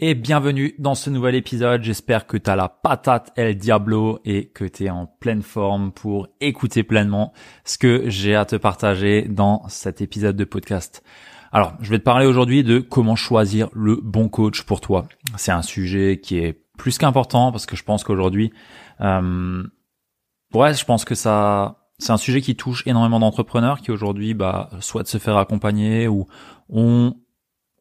et bienvenue dans ce nouvel épisode. J'espère que tu as la patate El Diablo et que tu es en pleine forme pour écouter pleinement ce que j'ai à te partager dans cet épisode de podcast. Alors, je vais te parler aujourd'hui de comment choisir le bon coach pour toi. C'est un sujet qui est plus qu'important parce que je pense qu'aujourd'hui, euh, ouais, je pense que ça, c'est un sujet qui touche énormément d'entrepreneurs qui aujourd'hui, bah, souhaitent se faire accompagner ou ont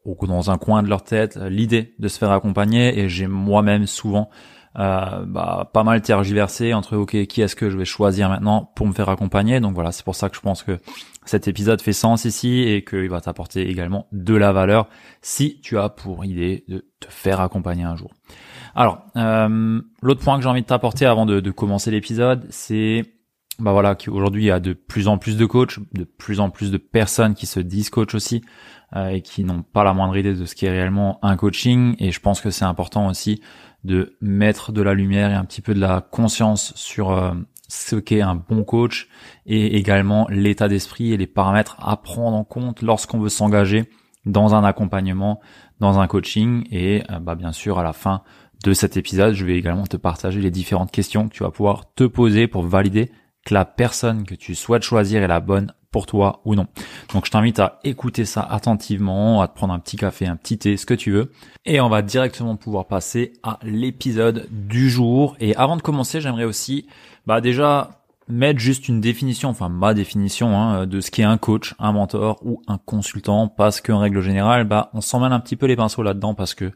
ou dans un coin de leur tête euh, l'idée de se faire accompagner. Et j'ai moi-même souvent euh, bah, pas mal tergiversé entre ok qui est-ce que je vais choisir maintenant pour me faire accompagner? Donc voilà c'est pour ça que je pense que cet épisode fait sens ici et qu'il va t'apporter également de la valeur si tu as pour idée de te faire accompagner un jour. Alors euh, l'autre point que j'ai envie de t'apporter avant de commencer l'épisode c'est bah voilà qu'aujourd'hui il y a de plus en plus de coachs de plus en plus de personnes qui se disent coach aussi euh, et qui n'ont pas la moindre idée de ce qui est réellement un coaching. Et je pense que c'est important aussi de mettre de la lumière et un petit peu de la conscience sur euh, ce qu'est un bon coach et également l'état d'esprit et les paramètres à prendre en compte lorsqu'on veut s'engager dans un accompagnement, dans un coaching. Et euh, bah, bien sûr, à la fin de cet épisode, je vais également te partager les différentes questions que tu vas pouvoir te poser pour valider la personne que tu souhaites choisir est la bonne pour toi ou non. Donc je t'invite à écouter ça attentivement, à te prendre un petit café, un petit thé, ce que tu veux. Et on va directement pouvoir passer à l'épisode du jour. Et avant de commencer, j'aimerais aussi bah déjà mettre juste une définition, enfin ma définition hein, de ce qu'est un coach, un mentor ou un consultant, parce qu'en règle générale, bah on s'en mêle un petit peu les pinceaux là-dedans parce que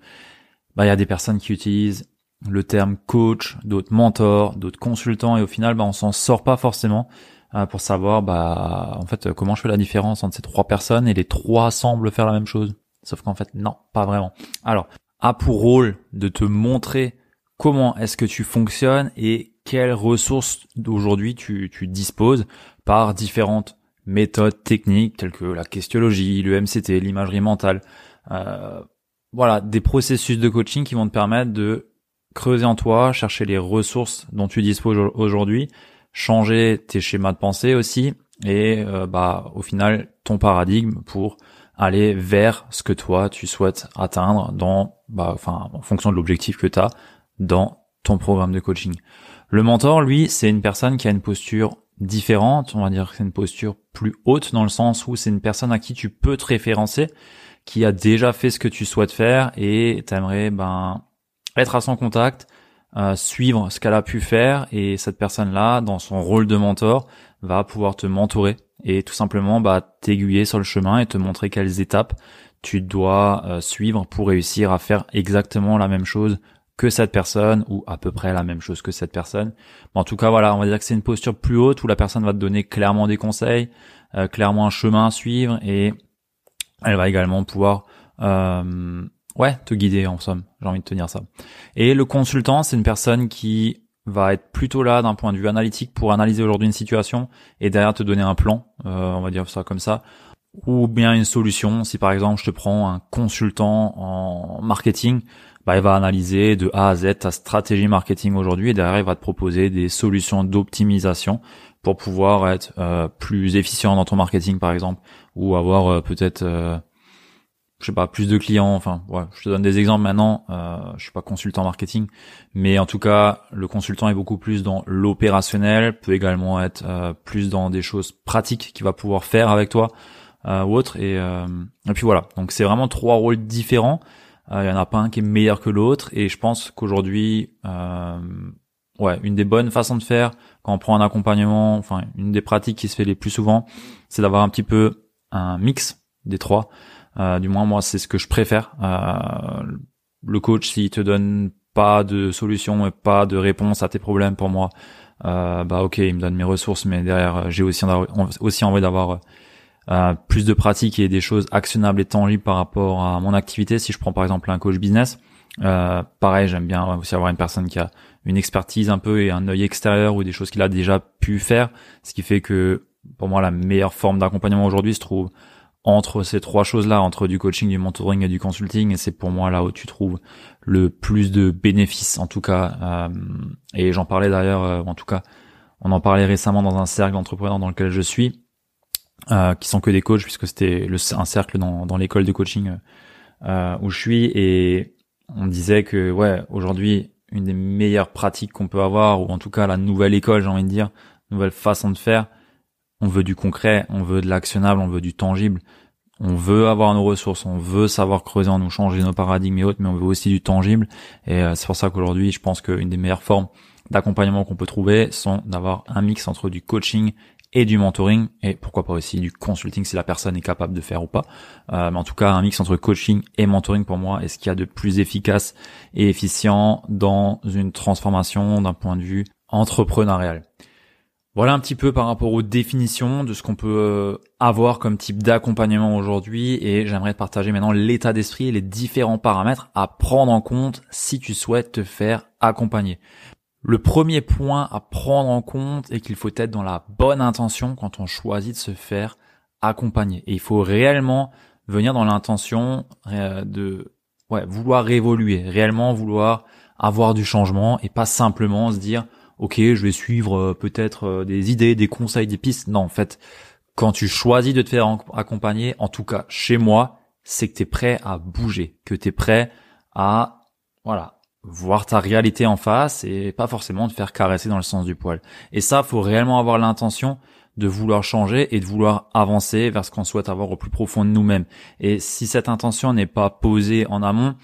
bah il y a des personnes qui utilisent le terme coach, d'autres mentors, d'autres consultants et au final bah on s'en sort pas forcément euh, pour savoir bah en fait comment je fais la différence entre ces trois personnes et les trois semblent faire la même chose. Sauf qu'en fait non, pas vraiment. Alors, a pour rôle de te montrer comment est-ce que tu fonctionnes et quelles ressources d'aujourd'hui tu, tu disposes par différentes méthodes techniques telles que la questiologie, le MCT, l'imagerie mentale. Euh, voilà, des processus de coaching qui vont te permettre de creuser en toi, chercher les ressources dont tu disposes aujourd'hui changer tes schémas de pensée aussi et euh, bah au final ton paradigme pour aller vers ce que toi tu souhaites atteindre dans bah enfin en fonction de l'objectif que tu as dans ton programme de coaching. Le mentor lui, c'est une personne qui a une posture différente, on va dire que c'est une posture plus haute dans le sens où c'est une personne à qui tu peux te référencer, qui a déjà fait ce que tu souhaites faire et t'aimerais ben être à son contact, euh, suivre ce qu'elle a pu faire et cette personne-là, dans son rôle de mentor, va pouvoir te mentorer et tout simplement bah, t'aiguiller sur le chemin et te montrer quelles étapes tu dois euh, suivre pour réussir à faire exactement la même chose que cette personne ou à peu près la même chose que cette personne. en tout cas, voilà, on va dire que c'est une posture plus haute où la personne va te donner clairement des conseils, euh, clairement un chemin à suivre et elle va également pouvoir euh, ouais, te guider en somme. J'ai envie de te dire ça. Et le consultant, c'est une personne qui va être plutôt là d'un point de vue analytique pour analyser aujourd'hui une situation et derrière te donner un plan, euh, on va dire ça comme ça, ou bien une solution. Si par exemple je te prends un consultant en marketing, bah, il va analyser de A à Z ta stratégie marketing aujourd'hui et derrière il va te proposer des solutions d'optimisation pour pouvoir être euh, plus efficient dans ton marketing par exemple ou avoir euh, peut-être je sais pas, plus de clients. Enfin, ouais, je te donne des exemples maintenant. Euh, je suis pas consultant marketing, mais en tout cas, le consultant est beaucoup plus dans l'opérationnel, peut également être euh, plus dans des choses pratiques qu'il va pouvoir faire avec toi euh, ou autre. Et, euh, et puis voilà. Donc c'est vraiment trois rôles différents. Il y en a pas un qui est meilleur que l'autre. Et je pense qu'aujourd'hui, ouais, une des bonnes façons de faire quand on prend un accompagnement, enfin une des pratiques qui se fait les plus souvent, c'est d'avoir un petit peu un mix des trois. Euh, du moins, moi, c'est ce que je préfère. Euh, le coach, s'il te donne pas de solution et pas de réponse à tes problèmes pour moi, euh, bah ok, il me donne mes ressources, mais derrière, j'ai aussi, aussi envie d'avoir euh, plus de pratique et des choses actionnables et tangibles par rapport à mon activité. Si je prends par exemple un coach business, euh, pareil, j'aime bien aussi avoir une personne qui a une expertise un peu et un œil extérieur ou des choses qu'il a déjà pu faire, ce qui fait que pour moi la meilleure forme d'accompagnement aujourd'hui se trouve entre ces trois choses-là, entre du coaching, du mentoring et du consulting, et c'est pour moi là où tu trouves le plus de bénéfices, en tout cas. Euh, et j'en parlais d'ailleurs, euh, en tout cas, on en parlait récemment dans un cercle d'entrepreneurs dans lequel je suis, euh, qui sont que des coachs, puisque c'était un cercle dans, dans l'école de coaching euh, où je suis, et on disait que ouais, aujourd'hui, une des meilleures pratiques qu'on peut avoir, ou en tout cas la nouvelle école, j'ai envie de dire, nouvelle façon de faire, on veut du concret, on veut de l'actionnable, on veut du tangible. On veut avoir nos ressources, on veut savoir creuser en nous, changer nos paradigmes et autres, mais on veut aussi du tangible. Et euh, c'est pour ça qu'aujourd'hui, je pense qu'une des meilleures formes d'accompagnement qu'on peut trouver sont d'avoir un mix entre du coaching et du mentoring et pourquoi pas aussi du consulting si la personne est capable de faire ou pas. Euh, mais en tout cas, un mix entre coaching et mentoring pour moi est ce qu'il y a de plus efficace et efficient dans une transformation d'un point de vue entrepreneurial. Voilà un petit peu par rapport aux définitions de ce qu'on peut euh, avoir comme type d'accompagnement aujourd'hui et j'aimerais te partager maintenant l'état d'esprit et les différents paramètres à prendre en compte si tu souhaites te faire accompagner. Le premier point à prendre en compte est qu'il faut être dans la bonne intention quand on choisit de se faire accompagner. Et il faut réellement venir dans l'intention euh, de vouloir évoluer, réellement vouloir avoir du changement et pas simplement se dire ok, je vais suivre euh, peut-être euh, des idées, des conseils, des pistes. Non, en fait, quand tu choisis de te faire accompagner, en tout cas chez moi, c'est que tu es prêt à bouger, que tu es prêt à voilà, voir ta réalité en face et pas forcément te faire caresser dans le sens du poil. Et ça, faut réellement avoir l'intention de vouloir changer et de vouloir avancer vers ce qu'on souhaite avoir au plus profond de nous-mêmes. Et si cette intention n'est pas posée en amont,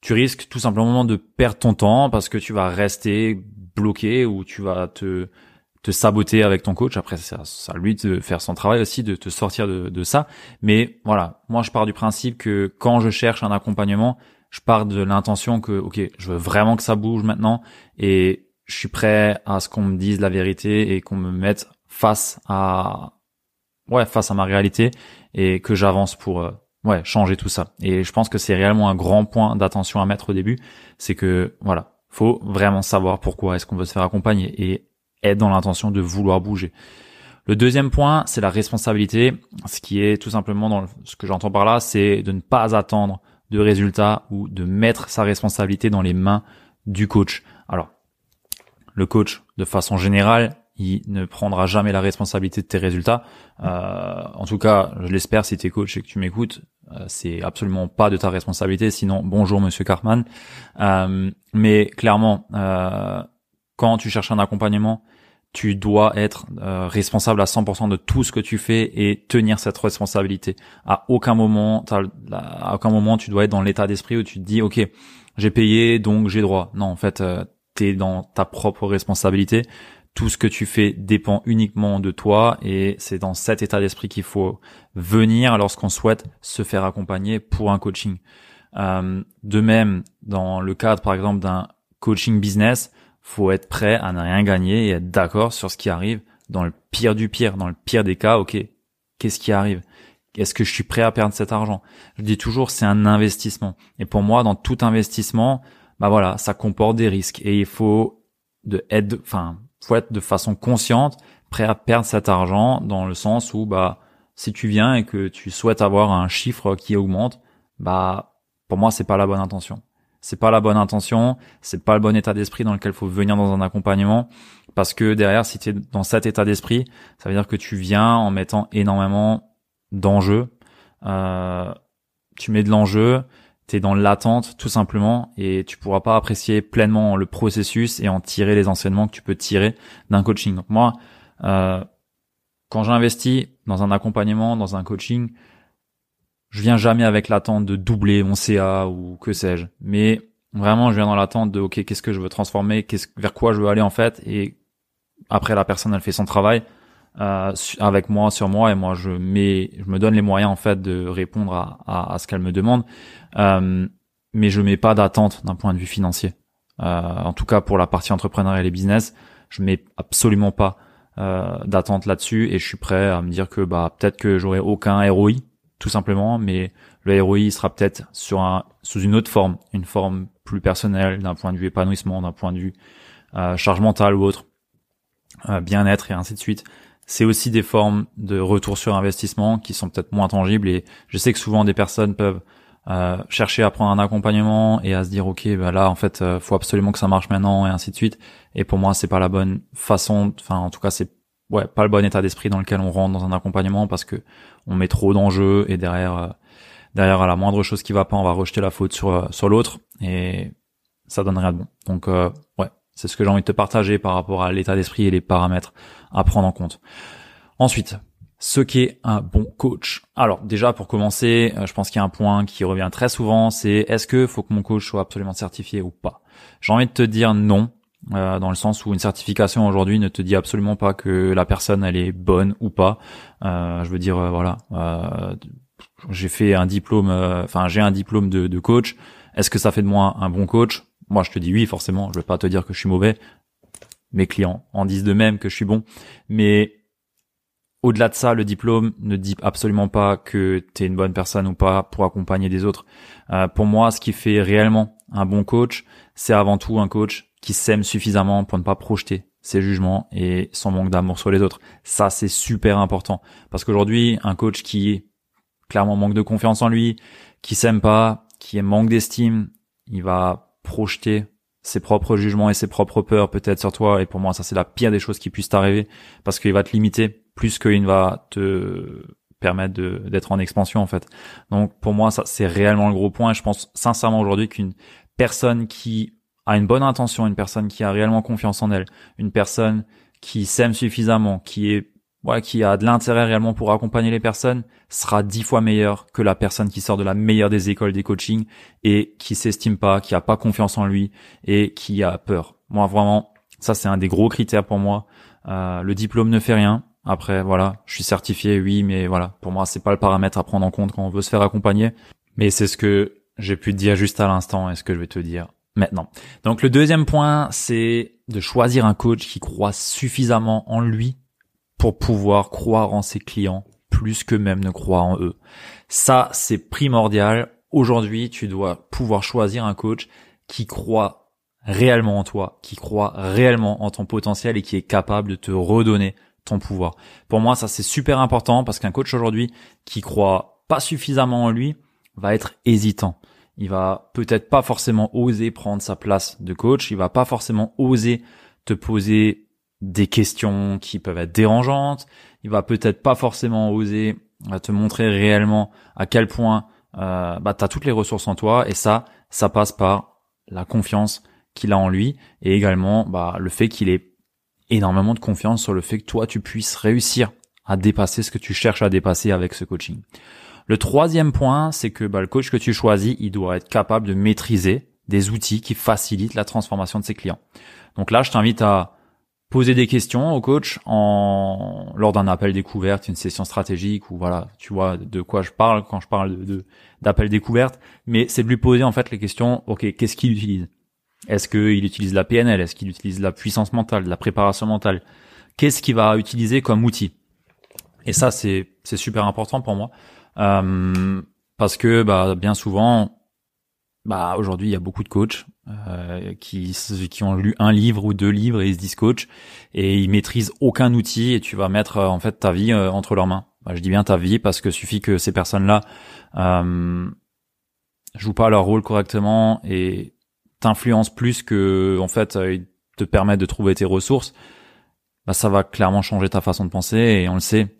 tu risques tout simplement de perdre ton temps parce que tu vas rester bloqué ou tu vas te te saboter avec ton coach. Après, c'est à lui de faire son travail aussi, de te sortir de, ça. Mais voilà, moi, je pars du principe que quand je cherche un accompagnement, je pars de l'intention que, ok, je veux vraiment que ça bouge maintenant et je suis prêt à ce qu'on me dise la vérité et qu'on me mette face à, ouais, face à ma réalité et que j'avance pour, euh, ouais, changer tout ça. Et je pense que c'est réellement un grand point d'attention à mettre au début, c'est que, voilà, faut vraiment savoir pourquoi est-ce qu'on veut se faire accompagner et être dans l'intention de vouloir bouger. Le deuxième point, c'est la responsabilité. Ce qui est tout simplement dans ce que j'entends par là, c'est de ne pas attendre de résultats ou de mettre sa responsabilité dans les mains du coach. Alors, le coach, de façon générale, il ne prendra jamais la responsabilité de tes résultats. Euh, en tout cas, je l'espère si tu es coach et que tu m'écoutes, euh, c'est absolument pas de ta responsabilité. Sinon, bonjour Monsieur Cartman. Euh, mais clairement, euh, quand tu cherches un accompagnement, tu dois être responsable à 100% de tout ce que tu fais et tenir cette responsabilité. À aucun moment, à aucun moment, tu dois être dans l'état d'esprit où tu te dis, ok, j'ai payé, donc j'ai droit. Non, en fait, tu es dans ta propre responsabilité tout ce que tu fais dépend uniquement de toi et c'est dans cet état d'esprit qu'il faut venir lorsqu'on souhaite se faire accompagner pour un coaching. Euh, de même, dans le cadre par exemple d'un coaching business, faut être prêt à ne rien gagner et être d'accord sur ce qui arrive dans le pire du pire, dans le pire des cas, ok, qu'est-ce qui arrive? Est-ce que je suis prêt à perdre cet argent? Je dis toujours, c'est un investissement. Et pour moi, dans tout investissement, bah voilà, ça comporte des risques et il faut de être, enfin, faut être de façon consciente prêt à perdre cet argent dans le sens où bah si tu viens et que tu souhaites avoir un chiffre qui augmente, bah pour moi c'est pas la bonne intention. C'est pas la bonne intention, c'est pas le bon état d'esprit dans lequel faut venir dans un accompagnement parce que derrière si tu es dans cet état d'esprit, ça veut dire que tu viens en mettant énormément d'enjeux. Euh, tu mets de l'enjeu, tu es dans l'attente tout simplement et tu pourras pas apprécier pleinement le processus et en tirer les enseignements que tu peux tirer d'un coaching. Moi, euh, quand j'investis dans un accompagnement, dans un coaching, je viens jamais avec l'attente de doubler mon CA ou que sais-je, mais vraiment je viens dans l'attente de ok qu'est-ce que je veux transformer, qu'est-ce vers quoi je veux aller en fait et après la personne elle fait son travail euh, avec moi sur moi et moi je mets je me donne les moyens en fait de répondre à, à, à ce qu'elle me demande. Euh, mais je mets pas d'attente d'un point de vue financier. Euh, en tout cas pour la partie entrepreneuriale et business je mets absolument pas d'attente là-dessus et je suis prêt à me dire que bah peut-être que j'aurai aucun ROI tout simplement, mais le ROI sera peut-être sur un sous une autre forme, une forme plus personnelle d'un point de vue épanouissement, d'un point de vue charge mentale ou autre, bien-être et ainsi de suite c'est aussi des formes de retour sur investissement qui sont peut-être moins tangibles et je sais que souvent des personnes peuvent euh, chercher à prendre un accompagnement et à se dire ok bah là en fait euh, faut absolument que ça marche maintenant et ainsi de suite. Et pour moi c'est pas la bonne façon enfin en tout cas c'est ouais pas le bon état d'esprit dans lequel on rentre dans un accompagnement parce que on met trop d'enjeux et derrière euh, derrière à la moindre chose qui va pas on va rejeter la faute sur euh, sur l'autre et ça donne rien de bon. Donc ouais c'est ce que j'ai envie de te partager par rapport à l'état d'esprit et les paramètres à prendre en compte. Ensuite, ce qu'est un bon coach. Alors déjà pour commencer, euh, je pense qu'il y a un point qui revient très souvent, c'est est-ce que faut que mon coach soit absolument certifié ou pas? J'ai envie de te dire non, euh, dans le sens où une certification aujourd'hui ne te dit absolument pas que la personne elle est bonne ou pas. Euh, je veux dire voilà, j'ai fait un diplôme, enfin j'ai un diplôme de, de coach. Est-ce que ça fait de moi un bon coach? Moi, je te dis oui, forcément. Je vais pas te dire que je suis mauvais. Mes clients en disent de même que je suis bon. Mais au-delà de ça, le diplôme ne dit absolument pas que tu es une bonne personne ou pas pour accompagner des autres. Euh, pour moi, ce qui fait réellement un bon coach, c'est avant tout un coach qui s'aime suffisamment pour ne pas projeter ses jugements et son manque d'amour sur les autres. Ça, c'est super important. Parce qu'aujourd'hui, un coach qui clairement manque de confiance en lui, qui s'aime pas, qui manque d'estime, il va projeter ses propres jugements et ses propres peurs peut-être sur toi et pour moi ça c'est la pire des choses qui puissent t'arriver parce qu'il va te limiter plus qu'il va te permettre d'être en expansion en fait. Donc pour moi ça c'est réellement le gros point et je pense sincèrement aujourd'hui qu'une personne qui a une bonne intention, une personne qui a réellement confiance en elle, une personne qui s'aime suffisamment, qui est ouais, qui a de l'intérêt réellement pour accompagner les personnes sera dix fois meilleur que la personne qui sort de la meilleure des écoles des coachings et qui s'estime pas, qui a pas confiance en lui et qui a peur. Moi vraiment, ça c'est un des gros critères pour moi. Euh, le diplôme ne fait rien. Après voilà, je suis certifié, oui, mais voilà, pour moi c'est pas le paramètre à prendre en compte quand on veut se faire accompagner. Mais c'est ce que j'ai pu te dire juste à l'instant et ce que je vais te dire maintenant. Donc le deuxième point, c'est de choisir un coach qui croit suffisamment en lui pour pouvoir croire en ses clients plus que même ne croire en eux. Ça, c'est primordial. Aujourd'hui, tu dois pouvoir choisir un coach qui croit réellement en toi, qui croit réellement en ton potentiel et qui est capable de te redonner ton pouvoir. Pour moi, ça c'est super important parce qu'un coach aujourd'hui qui croit pas suffisamment en lui va être hésitant. Il va peut-être pas forcément oser prendre sa place de coach, il va pas forcément oser te poser des questions qui peuvent être dérangeantes. Il va peut-être pas forcément oser euh, te montrer réellement à quel point euh, bah, tu as toutes les ressources en toi. Et ça, ça passe par la confiance qu'il a en lui et également bah, le fait qu'il ait énormément de confiance sur le fait que toi, tu puisses réussir à dépasser ce que tu cherches à dépasser avec ce coaching. Le troisième point, c'est que bah, le coach que tu choisis, il doit être capable de maîtriser des outils qui facilitent la transformation de ses clients. Donc là, je t'invite à poser des questions au coach en lors d'un appel découverte, une session stratégique ou voilà, tu vois de quoi je parle quand je parle de d'appel découverte, mais c'est de lui poser en fait les questions, OK, qu'est-ce qu'il utilise? Est-ce qu'il utilise la PNL Est-ce qu'il utilise la puissance mentale, la préparation mentale? Qu'est-ce qu'il va utiliser comme outil? Et ça c'est c'est super important pour moi euh, parce que bah bien souvent bah aujourd'hui il y a beaucoup de coachs euh, qui qui ont lu un livre ou deux livres et ils se disent coach et ils maîtrisent aucun outil et tu vas mettre euh, en fait ta vie euh, entre leurs mains. Bah, je dis bien ta vie parce que suffit que ces personnes-là euh, jouent pas leur rôle correctement et t'influencent plus que en fait ils te permettent de trouver tes ressources. Bah, ça va clairement changer ta façon de penser et on le sait,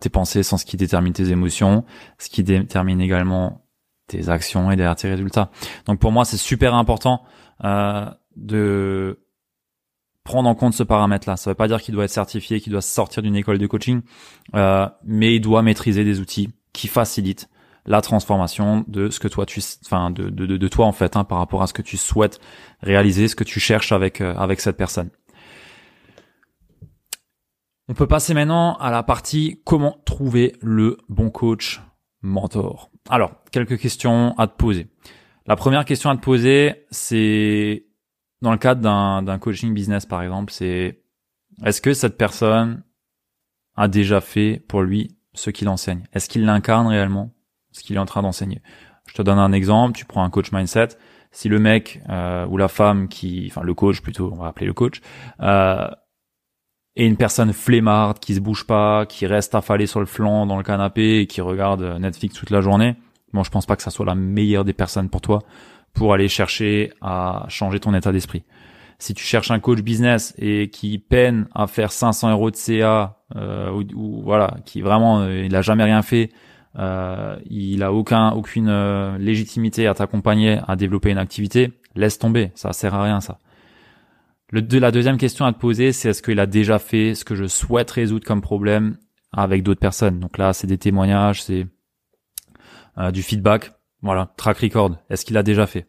tes pensées sont ce qui détermine tes émotions, ce qui détermine également tes actions et derrière tes résultats. Donc pour moi, c'est super important euh, de prendre en compte ce paramètre-là. Ça ne veut pas dire qu'il doit être certifié, qu'il doit sortir d'une école de coaching, euh, mais il doit maîtriser des outils qui facilitent la transformation de ce que toi tu, enfin de, de, toi en fait, hein, par rapport à ce que tu souhaites réaliser, ce que tu cherches avec euh, avec cette personne. On peut passer maintenant à la partie comment trouver le bon coach mentor. Alors, quelques questions à te poser. La première question à te poser, c'est dans le cadre d'un coaching business par exemple, c'est est-ce que cette personne a déjà fait pour lui ce qu'il enseigne? Est-ce qu'il l'incarne réellement ce qu'il est en train d'enseigner? Je te donne un exemple, tu prends un coach mindset, si le mec euh, ou la femme qui, enfin le coach plutôt, on va appeler le coach, euh, est une personne flemmarde qui se bouge pas, qui reste affalée sur le flanc dans le canapé et qui regarde Netflix toute la journée, bon je pense pas que ça soit la meilleure des personnes pour toi pour aller chercher à changer ton état d'esprit. Si tu cherches un coach business et qui peine à faire 500 euros de CA euh, ou, voilà, qui vraiment euh, il a jamais rien fait, euh, il a aucun aucune légitimité à t'accompagner à développer une activité, laisse tomber, ça sert à rien ça. Le, de, la deuxième question à te poser, c'est est-ce qu'il a déjà fait ce que je souhaite résoudre comme problème avec d'autres personnes? Donc là, c'est des témoignages, c'est euh, du feedback. Voilà, track record. Est-ce qu'il a déjà fait?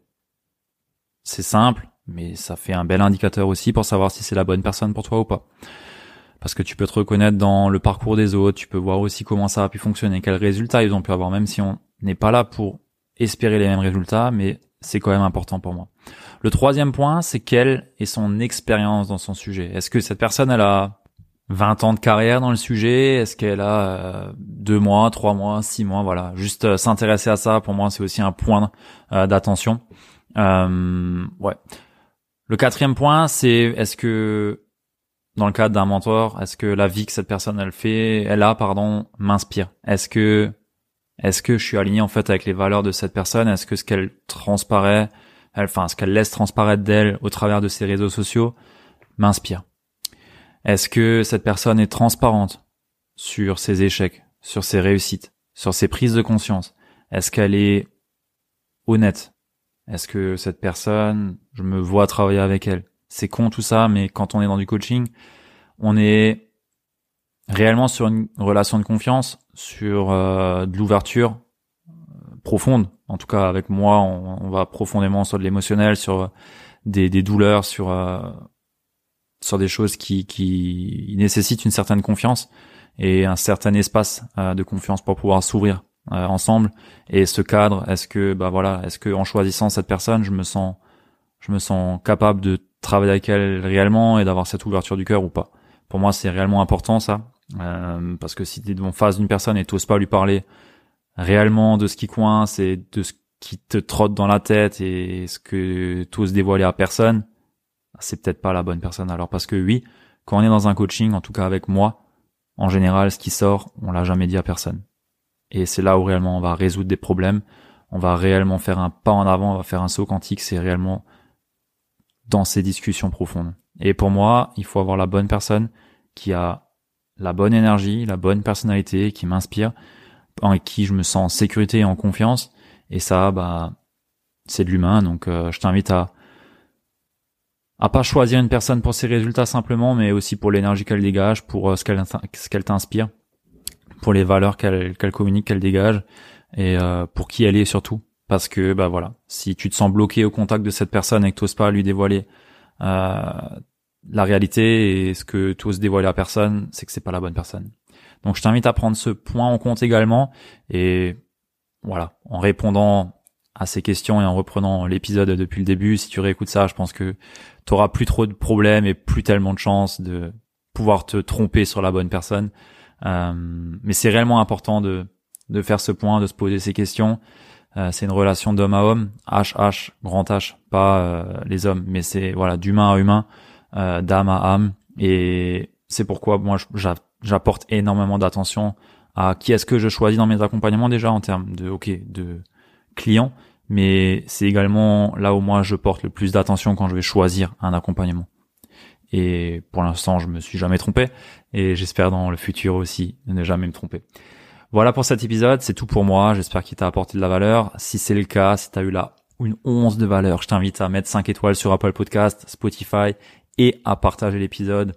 C'est simple, mais ça fait un bel indicateur aussi pour savoir si c'est la bonne personne pour toi ou pas. Parce que tu peux te reconnaître dans le parcours des autres, tu peux voir aussi comment ça a pu fonctionner, quels résultats ils ont pu avoir, même si on n'est pas là pour espérer les mêmes résultats, mais c'est quand même important pour moi. Le troisième point, c'est quelle est son expérience dans son sujet? Est-ce que cette personne, elle a 20 ans de carrière dans le sujet? Est-ce qu'elle a euh, deux mois, trois mois, six mois? Voilà, juste euh, s'intéresser à ça, pour moi, c'est aussi un point euh, d'attention. ouais. Le quatrième point, c'est est-ce que dans le cadre d'un mentor, est-ce que la vie que cette personne elle fait, elle a pardon, m'inspire? Est-ce que est-ce que je suis aligné en fait avec les valeurs de cette personne? Est-ce que ce qu'elle transparaît, elle, enfin ce qu'elle laisse transparaître d'elle au travers de ses réseaux sociaux m'inspire. Est-ce que cette personne est transparente sur ses échecs, sur ses réussites, sur ses prises de conscience? Est-ce qu'elle est honnête? Est-ce que cette personne, je me vois travailler avec elle? C'est con tout ça, mais quand on est dans du coaching, on est réellement sur une relation de confiance, sur euh, de l'ouverture euh, profonde. En tout cas, avec moi, on, va profondément sur de l'émotionnel, sur euh, des, des, douleurs, sur sur des choses qui, qui nécessitent une certaine confiance et un certain espace de confiance pour pouvoir s'ouvrir euh, ensemble et ce cadre est-ce que bah voilà est-ce que en choisissant cette personne je me sens je me sens capable de travailler avec elle réellement et d'avoir cette ouverture du cœur ou pas? Pour moi c'est réellement important ça euh, parce que si tu es en face d'une personne et t'oses pas lui parler réellement de ce qui coince et de ce qui te trotte dans la tête et ce que t'oses dévoiler à personne c'est peut-être pas la bonne personne. Alors parce que oui quand on est dans un coaching en tout cas avec moi en général ce qui sort on l'a jamais dit à personne. Et c'est là où réellement on va résoudre des problèmes, on va réellement faire un pas en avant, on va faire un saut quantique, c'est réellement dans ces discussions profondes. Et pour moi, il faut avoir la bonne personne qui a la bonne énergie, la bonne personnalité, qui m'inspire, en qui je me sens en sécurité et en confiance. Et ça, bah, c'est de l'humain. Donc, euh, je t'invite à à pas choisir une personne pour ses résultats simplement, mais aussi pour l'énergie qu'elle dégage, pour euh, ce qu'elle ce qu'elle t'inspire pour les valeurs qu'elle qu'elle communique, qu'elle dégage et euh, pour qui elle est surtout. Parce que bah voilà, si tu te sens bloqué au contact de cette personne et que t'oses pas lui dévoiler euh, la réalité et ce que tu oses dévoiler à personne, c'est que c'est pas la bonne personne. Donc je t'invite à prendre ce point en compte également et voilà, en répondant à ces questions et en reprenant l'épisode depuis le début, si tu réécoutes ça, je pense que tu auras plus trop de problèmes et plus tellement de chances de pouvoir te tromper sur la bonne personne. Euh, mais c'est réellement important de, de faire ce point, de se poser ces questions. Euh, c'est une relation d'homme à homme, H grand H, pas euh, les hommes, mais c'est voilà d'humain à humain, d'âme à âme, et c'est pourquoi moi j'apporte énormément d'attention à qui est-ce que je choisis dans mes accompagnements déjà en termes de ok de clients, mais c'est également là où moi je porte le plus d'attention quand je vais choisir un accompagnement. Et pour l'instant, je me suis jamais trompé. Et j'espère dans le futur aussi ne jamais me tromper. Voilà pour cet épisode. C'est tout pour moi. J'espère qu'il t'a apporté de la valeur. Si c'est le cas, si t'as eu là une once de valeur, je t'invite à mettre 5 étoiles sur Apple Podcast, Spotify et à partager l'épisode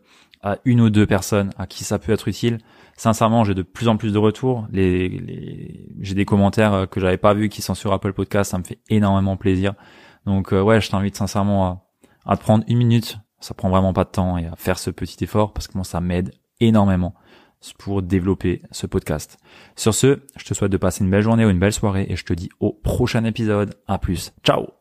à une ou deux personnes à qui ça peut être utile. Sincèrement, j'ai de plus en plus de retours. Les, j'ai des commentaires que j'avais pas vus qui sont sur Apple Podcast. Ça me fait énormément plaisir. Donc euh, ouais, je t'invite sincèrement à, à te prendre une minute ça prend vraiment pas de temps et à faire ce petit effort parce que moi ça m'aide énormément pour développer ce podcast. Sur ce, je te souhaite de passer une belle journée ou une belle soirée et je te dis au prochain épisode. À plus. Ciao